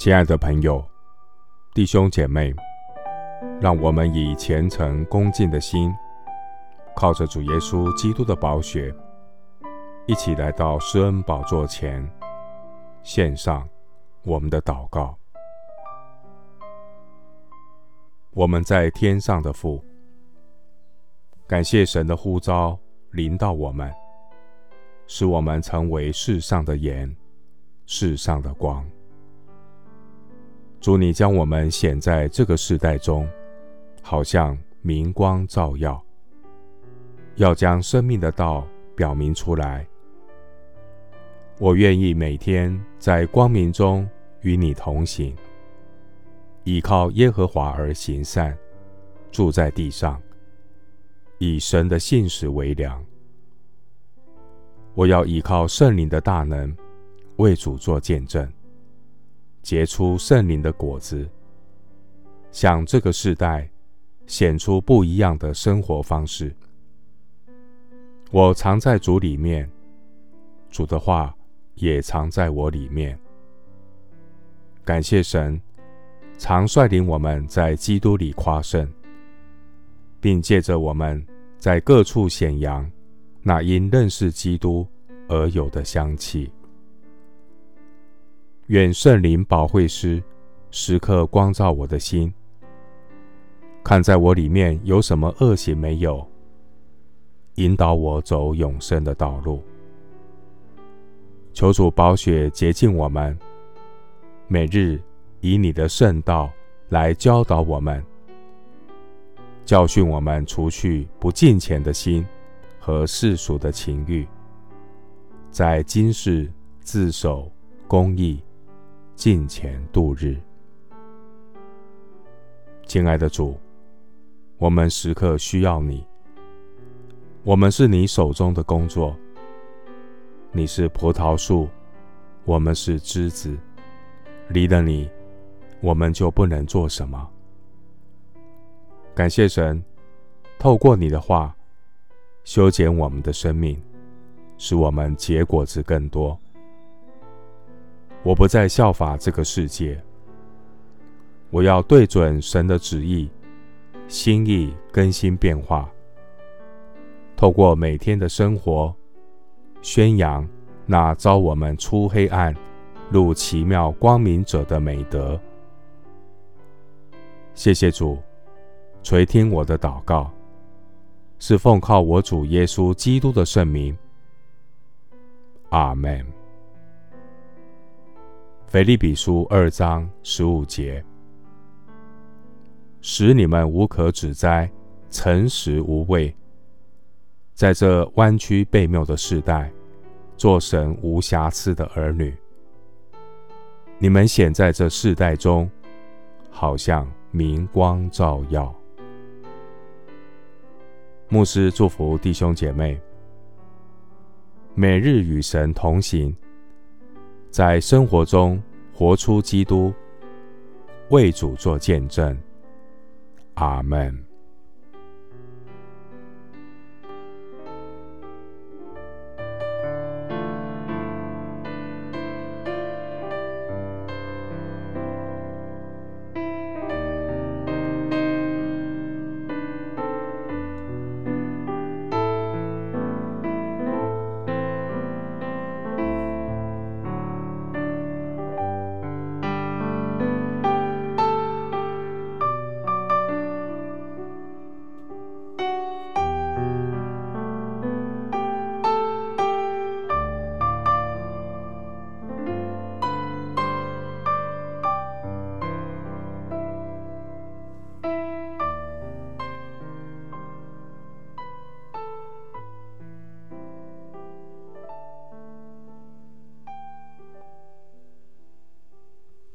亲爱的朋友、弟兄姐妹，让我们以虔诚恭敬的心，靠着主耶稣基督的宝血，一起来到施恩宝座前，献上我们的祷告。我们在天上的父，感谢神的呼召临到我们，使我们成为世上的盐，世上的光。主，你将我们显在这个世代中，好像明光照耀，要将生命的道表明出来。我愿意每天在光明中与你同行，倚靠耶和华而行善，住在地上，以神的信实为粮。我要依靠圣灵的大能，为主作见证。结出圣灵的果子，向这个世代显出不一样的生活方式。我藏在主里面，主的话也藏在我里面。感谢神，常率领我们在基督里夸胜，并借着我们在各处显扬那因认识基督而有的香气。愿圣灵保惠师时刻光照我的心，看在我里面有什么恶行没有，引导我走永生的道路。求主宝血洁净我们，每日以你的圣道来教导我们，教训我们除去不敬虔的心和世俗的情欲，在今世自守公义。近前度日，亲爱的主，我们时刻需要你。我们是你手中的工作，你是葡萄树，我们是枝子。离了你，我们就不能做什么。感谢神，透过你的话，修剪我们的生命，使我们结果子更多。我不再效法这个世界，我要对准神的旨意，心意更新变化。透过每天的生活，宣扬那招我们出黑暗入奇妙光明者的美德。谢谢主，垂听我的祷告，是奉靠我主耶稣基督的圣名。阿门。腓利比书二章十五节，使你们无可指摘，诚实无伪，在这弯曲背谬的世代，做神无瑕疵的儿女。你们显在这世代中，好像明光照耀。牧师祝福弟兄姐妹，每日与神同行。在生活中活出基督，为主做见证。阿门。